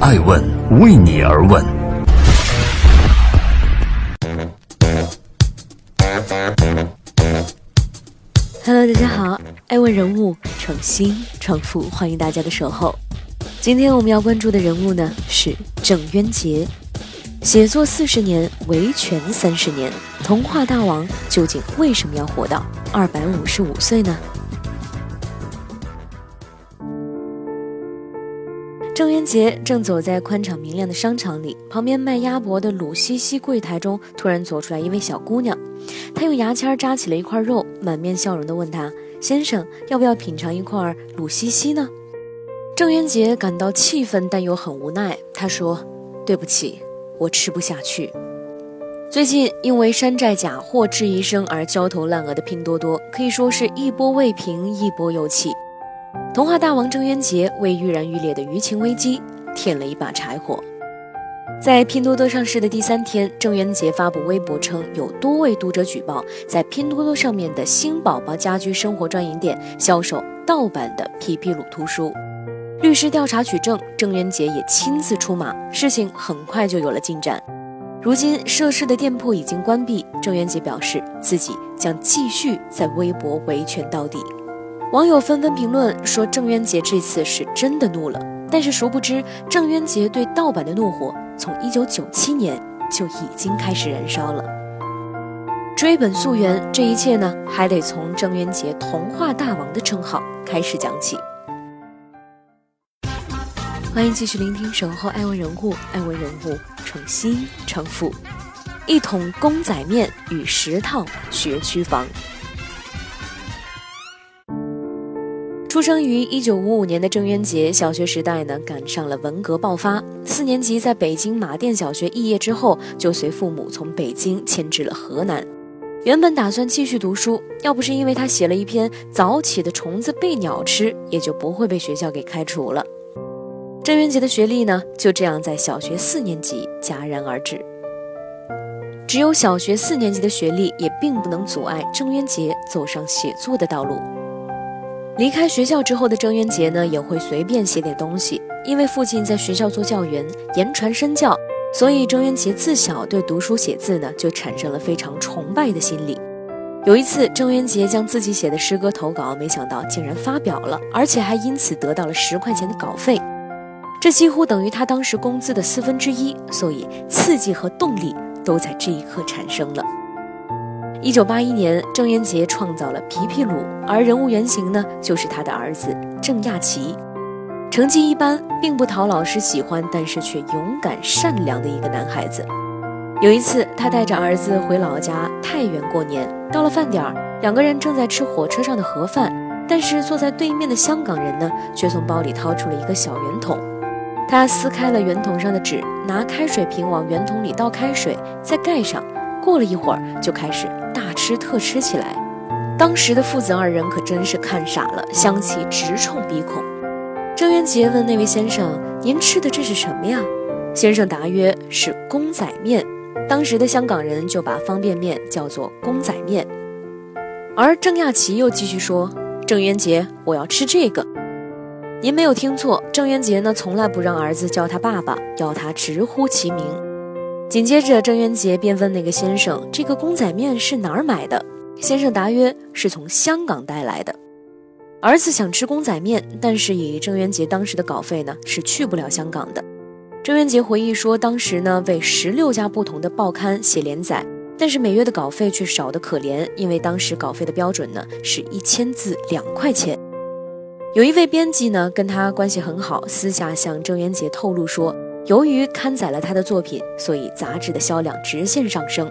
爱问为你而问。Hello，大家好，爱问人物创新创富，欢迎大家的守候。今天我们要关注的人物呢是郑渊洁，写作四十年，维权三十年，童话大王究竟为什么要活到二百五十五岁呢？郑渊洁正走在宽敞明亮的商场里，旁边卖鸭脖的鲁西西柜台中突然走出来一位小姑娘，她用牙签扎起了一块肉，满面笑容地问他：“先生，要不要品尝一块鲁西西呢？”郑渊洁感到气愤，但又很无奈。他说：“对不起，我吃不下去。”最近因为山寨假货质疑声而焦头烂额的拼多多，可以说是一波未平，一波又起。童话大王郑渊洁为愈燃愈烈的舆情危机添了一把柴火。在拼多多上市的第三天，郑渊洁发布微博称，有多位读者举报，在拼多多上面的新宝宝家居生活专营店销售盗版的皮皮鲁图书。律师调查取证，郑渊洁也亲自出马，事情很快就有了进展。如今涉事的店铺已经关闭，郑渊洁表示自己将继续在微博维权到底。网友纷纷评论说：“郑渊洁这次是真的怒了。”但是殊不知，郑渊洁对盗版的怒火从1997年就已经开始燃烧了。追本溯源，这一切呢，还得从郑渊洁“童话大王”的称号开始讲起。欢迎继续聆听《守候爱问人物》，爱问人物创新创富，一桶公仔面与十套学区房。出生于一九五五年的郑渊洁，小学时代呢赶上了文革爆发。四年级在北京马甸小学肄业之后，就随父母从北京迁至了河南。原本打算继续读书，要不是因为他写了一篇《早起的虫子被鸟吃》，也就不会被学校给开除了。郑渊洁的学历呢，就这样在小学四年级戛然而止。只有小学四年级的学历，也并不能阻碍郑渊洁走上写作的道路。离开学校之后的郑渊洁呢，也会随便写点东西。因为父亲在学校做教员，言传身教，所以郑渊洁自小对读书写字呢，就产生了非常崇拜的心理。有一次，郑渊洁将自己写的诗歌投稿，没想到竟然发表了，而且还因此得到了十块钱的稿费，这几乎等于他当时工资的四分之一。所以，刺激和动力都在这一刻产生了。一九八一年，郑渊洁创造了皮皮鲁，而人物原型呢，就是他的儿子郑亚奇。成绩一般，并不讨老师喜欢，但是却勇敢善良的一个男孩子。有一次，他带着儿子回老家太原过年，到了饭点儿，两个人正在吃火车上的盒饭，但是坐在对面的香港人呢，却从包里掏出了一个小圆筒。他撕开了圆筒上的纸，拿开水瓶往圆筒里倒开水，再盖上。过了一会儿，就开始。吃特吃起来，当时的父子二人可真是看傻了，香气直冲鼻孔。郑渊洁问那位先生：“您吃的这是什么呀？”先生答曰：“是公仔面。”当时的香港人就把方便面叫做公仔面。而郑亚奇又继续说：“郑渊洁，我要吃这个。”您没有听错，郑渊洁呢从来不让儿子叫他爸爸，要他直呼其名。紧接着，郑渊洁便问那个先生：“这个公仔面是哪儿买的？”先生答曰：“是从香港带来的。”儿子想吃公仔面，但是以郑渊洁当时的稿费呢，是去不了香港的。郑渊洁回忆说：“当时呢，为十六家不同的报刊写连载，但是每月的稿费却少得可怜，因为当时稿费的标准呢是一千字两块钱。”有一位编辑呢跟他关系很好，私下向郑渊洁透露说。由于刊载了他的作品，所以杂志的销量直线上升。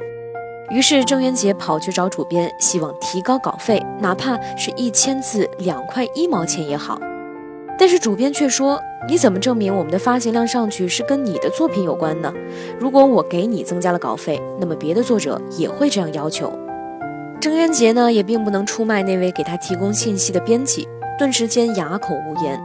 于是郑渊洁跑去找主编，希望提高稿费，哪怕是一千字两块一毛钱也好。但是主编却说：“你怎么证明我们的发行量上去是跟你的作品有关呢？如果我给你增加了稿费，那么别的作者也会这样要求。”郑渊洁呢，也并不能出卖那位给他提供信息的编辑，顿时间哑口无言。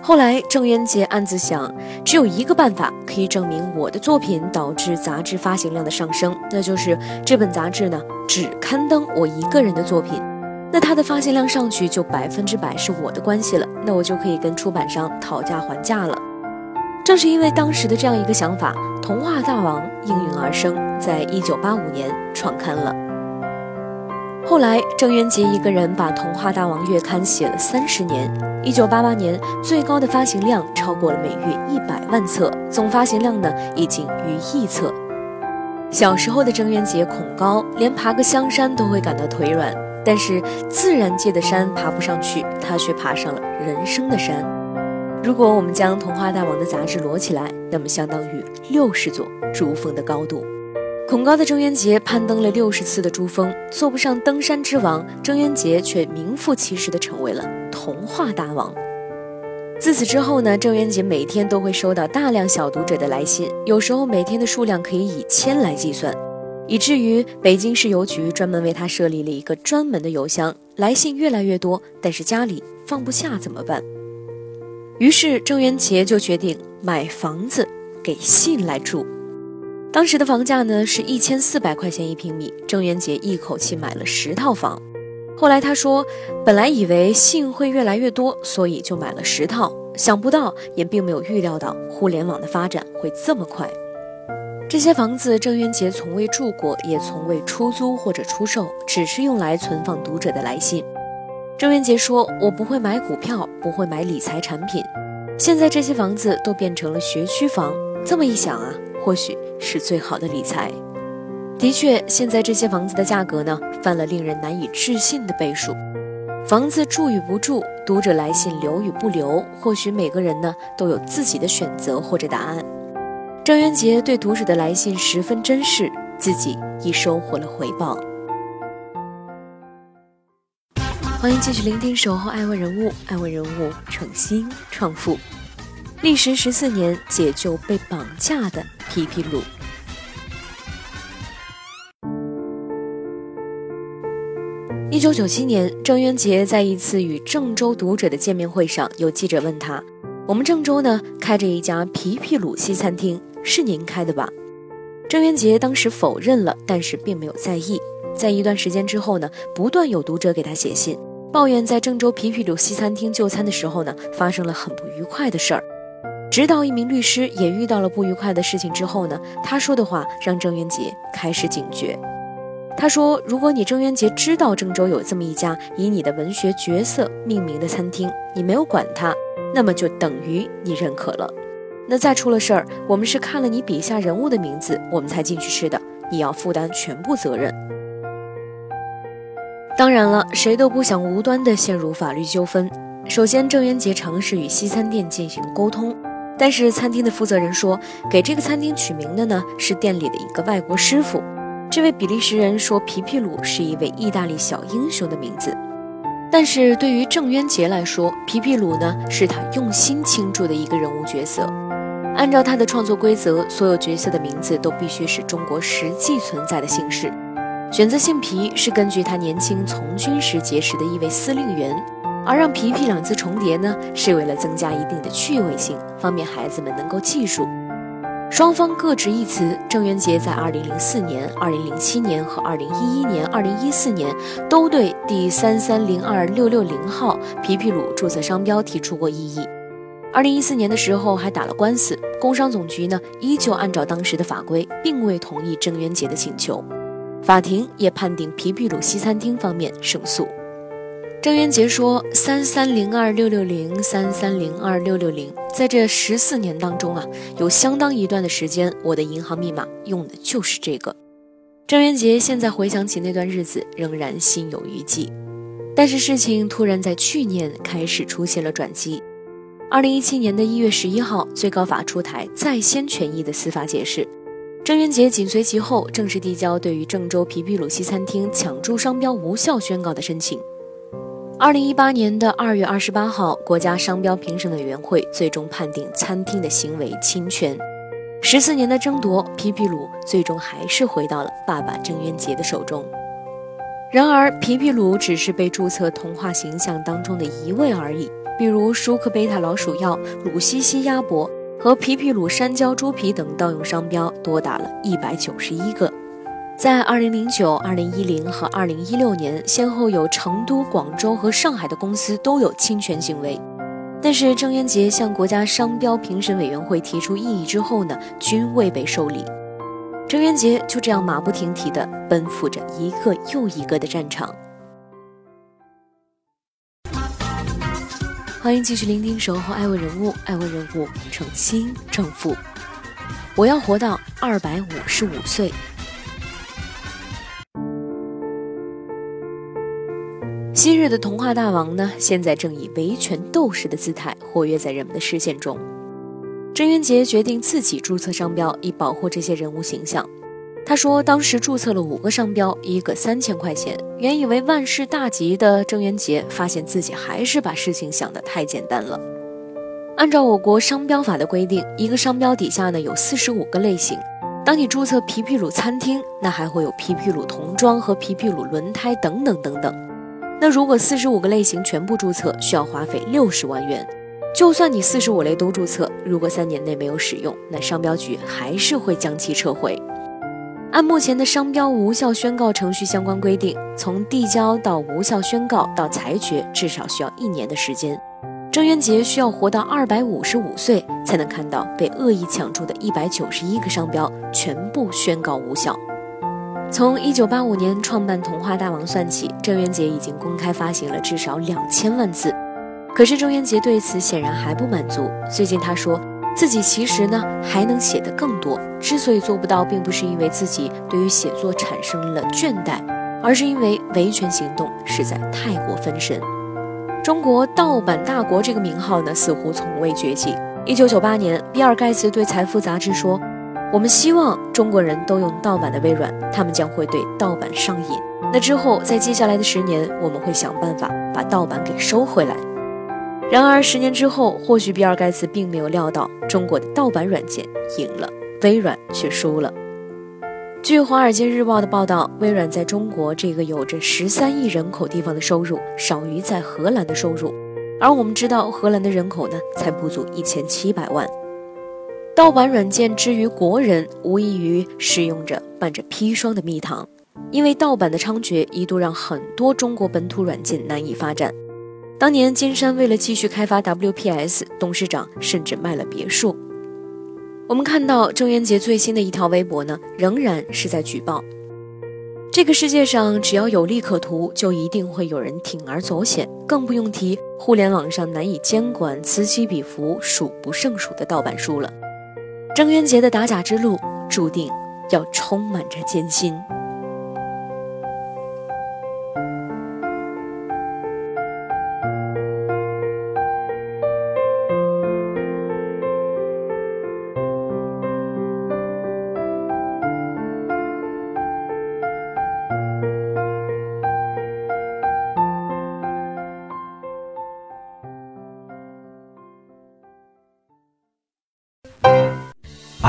后来，郑渊洁暗自想，只有一个办法可以证明我的作品导致杂志发行量的上升，那就是这本杂志呢只刊登我一个人的作品，那它的发行量上去就百分之百是我的关系了，那我就可以跟出版商讨价还价了。正是因为当时的这样一个想法，童话大王应运而生，在一九八五年创刊了。后来，郑渊洁一个人把《童话大王》月刊写了三十年。一九八八年，最高的发行量超过了每月一百万册，总发行量呢已经逾亿册。小时候的郑渊洁恐高，连爬个香山都会感到腿软，但是自然界的山爬不上去，他却爬上了人生的山。如果我们将《童话大王》的杂志摞起来，那么相当于六十座珠峰的高度。恐高的郑渊洁攀登了六十次的珠峰，做不上登山之王，郑渊洁却名副其实的成为了童话大王。自此之后呢，郑渊洁每天都会收到大量小读者的来信，有时候每天的数量可以以千来计算，以至于北京市邮局专门为他设立了一个专门的邮箱。来信越来越多，但是家里放不下怎么办？于是郑渊洁就决定买房子给信来住。当时的房价呢是一千四百块钱一平米，郑渊洁一口气买了十套房。后来他说，本来以为信会越来越多，所以就买了十套，想不到也并没有预料到互联网的发展会这么快。这些房子郑渊洁从未住过，也从未出租或者出售，只是用来存放读者的来信。郑渊洁说：“我不会买股票，不会买理财产品。现在这些房子都变成了学区房。这么一想啊，或许是最好的理财。的确，现在这些房子的价格呢，翻了令人难以置信的倍数。房子住与不住，读者来信留与不留，或许每个人呢都有自己的选择或者答案。郑渊洁对读者的来信十分珍视，自己亦收获了回报。”欢迎继续聆听《守候爱问人物》，爱问人物创新创富，历时十四年解救被绑架的皮皮鲁。一九九七年，郑渊洁在一次与郑州读者的见面会上，有记者问他：“我们郑州呢，开着一家皮皮鲁西餐厅，是您开的吧？”郑渊洁当时否认了，但是并没有在意。在一段时间之后呢，不断有读者给他写信。抱怨在郑州皮皮鲁西餐厅就餐的时候呢，发生了很不愉快的事儿。直到一名律师也遇到了不愉快的事情之后呢，他说的话让郑渊洁开始警觉。他说：“如果你郑渊洁知道郑州有这么一家以你的文学角色命名的餐厅，你没有管他，那么就等于你认可了。那再出了事儿，我们是看了你笔下人物的名字，我们才进去吃的，你要负担全部责任。”当然了，谁都不想无端的陷入法律纠纷。首先，郑渊洁尝试与西餐店进行沟通，但是餐厅的负责人说，给这个餐厅取名的呢是店里的一个外国师傅。这位比利时人说，皮皮鲁是一位意大利小英雄的名字。但是对于郑渊洁来说，皮皮鲁呢是他用心倾注的一个人物角色。按照他的创作规则，所有角色的名字都必须是中国实际存在的姓氏。选择姓皮是根据他年轻从军时结识的一位司令员，而让皮皮两字重叠呢，是为了增加一定的趣味性，方便孩子们能够记住。双方各执一词。郑渊洁在2004年、2007年和2011年、2014年都对第三三零二六六零号皮皮鲁注册商标提出过异议。2014年的时候还打了官司，工商总局呢依旧按照当时的法规，并未同意郑渊洁的请求。法庭也判定皮皮鲁西餐厅方面胜诉。郑渊洁说：“三三零二六六零，三三零二六六零，在这十四年当中啊，有相当一段的时间，我的银行密码用的就是这个。”郑渊洁现在回想起那段日子，仍然心有余悸。但是事情突然在去年开始出现了转机。二零一七年的一月十一号，最高法出台在先权益的司法解释。郑渊洁紧随其后，正式递交对于郑州皮皮鲁西餐厅抢注商标无效宣告的申请。二零一八年的二月二十八号，国家商标评审委员会最终判定餐厅的行为侵权。十四年的争夺，皮皮鲁最终还是回到了爸爸郑渊洁的手中。然而，皮皮鲁只是被注册童话形象当中的一位而已，比如舒克贝塔老鼠药、鲁西西鸭脖。和皮皮鲁山椒猪皮等盗用商标多达了一百九十一个，在二零零九、二零一零和二零一六年，先后有成都、广州和上海的公司都有侵权行为。但是郑渊洁向国家商标评审委员会提出异议之后呢，均未被受理。郑渊洁就这样马不停蹄地奔赴着一个又一个的战场。欢迎继续聆听《守候爱问人物》，爱问人物诚心正负。我要活到二百五十五岁。昔日的童话大王呢，现在正以维权斗士的姿态活跃在人们的视线中。郑渊洁决定自己注册商标，以保护这些人物形象。他说，当时注册了五个商标，一个三千块钱。原以为万事大吉的郑渊洁，发现自己还是把事情想得太简单了。按照我国商标法的规定，一个商标底下呢有四十五个类型。当你注册皮皮鲁餐厅，那还会有皮皮鲁童装和皮皮鲁轮胎等等等等。那如果四十五个类型全部注册，需要花费六十万元。就算你四十五类都注册，如果三年内没有使用，那商标局还是会将其撤回。按目前的商标无效宣告程序相关规定，从递交到无效宣告到裁决，至少需要一年的时间。郑渊洁需要活到二百五十五岁，才能看到被恶意抢注的一百九十一个商标全部宣告无效。从一九八五年创办童话大王算起，郑渊洁已经公开发行了至少两千万字。可是郑渊洁对此显然还不满足。最近他说自己其实呢还能写得更多。之所以做不到，并不是因为自己对于写作产生了倦怠，而是因为维权行动实在太过分神。中国盗版大国这个名号呢，似乎从未绝迹。一九九八年，比尔盖茨对财富杂志说。我们希望中国人都用盗版的微软，他们将会对盗版上瘾。那之后，在接下来的十年，我们会想办法把盗版给收回来。然而，十年之后，或许比尔盖茨并没有料到，中国的盗版软件赢了，微软却输了。据《华尔街日报》的报道，微软在中国这个有着十三亿人口地方的收入，少于在荷兰的收入。而我们知道，荷兰的人口呢，才不足一千七百万。盗版软件之于国人，无异于使用着伴着砒霜的蜜糖，因为盗版的猖獗，一度让很多中国本土软件难以发展。当年金山为了继续开发 WPS，董事长甚至卖了别墅。我们看到郑渊洁最新的一条微博呢，仍然是在举报。这个世界上只要有利可图，就一定会有人铤而走险，更不用提互联网上难以监管、此起彼伏、数不胜数的盗版书了。郑渊洁的打假之路注定要充满着艰辛。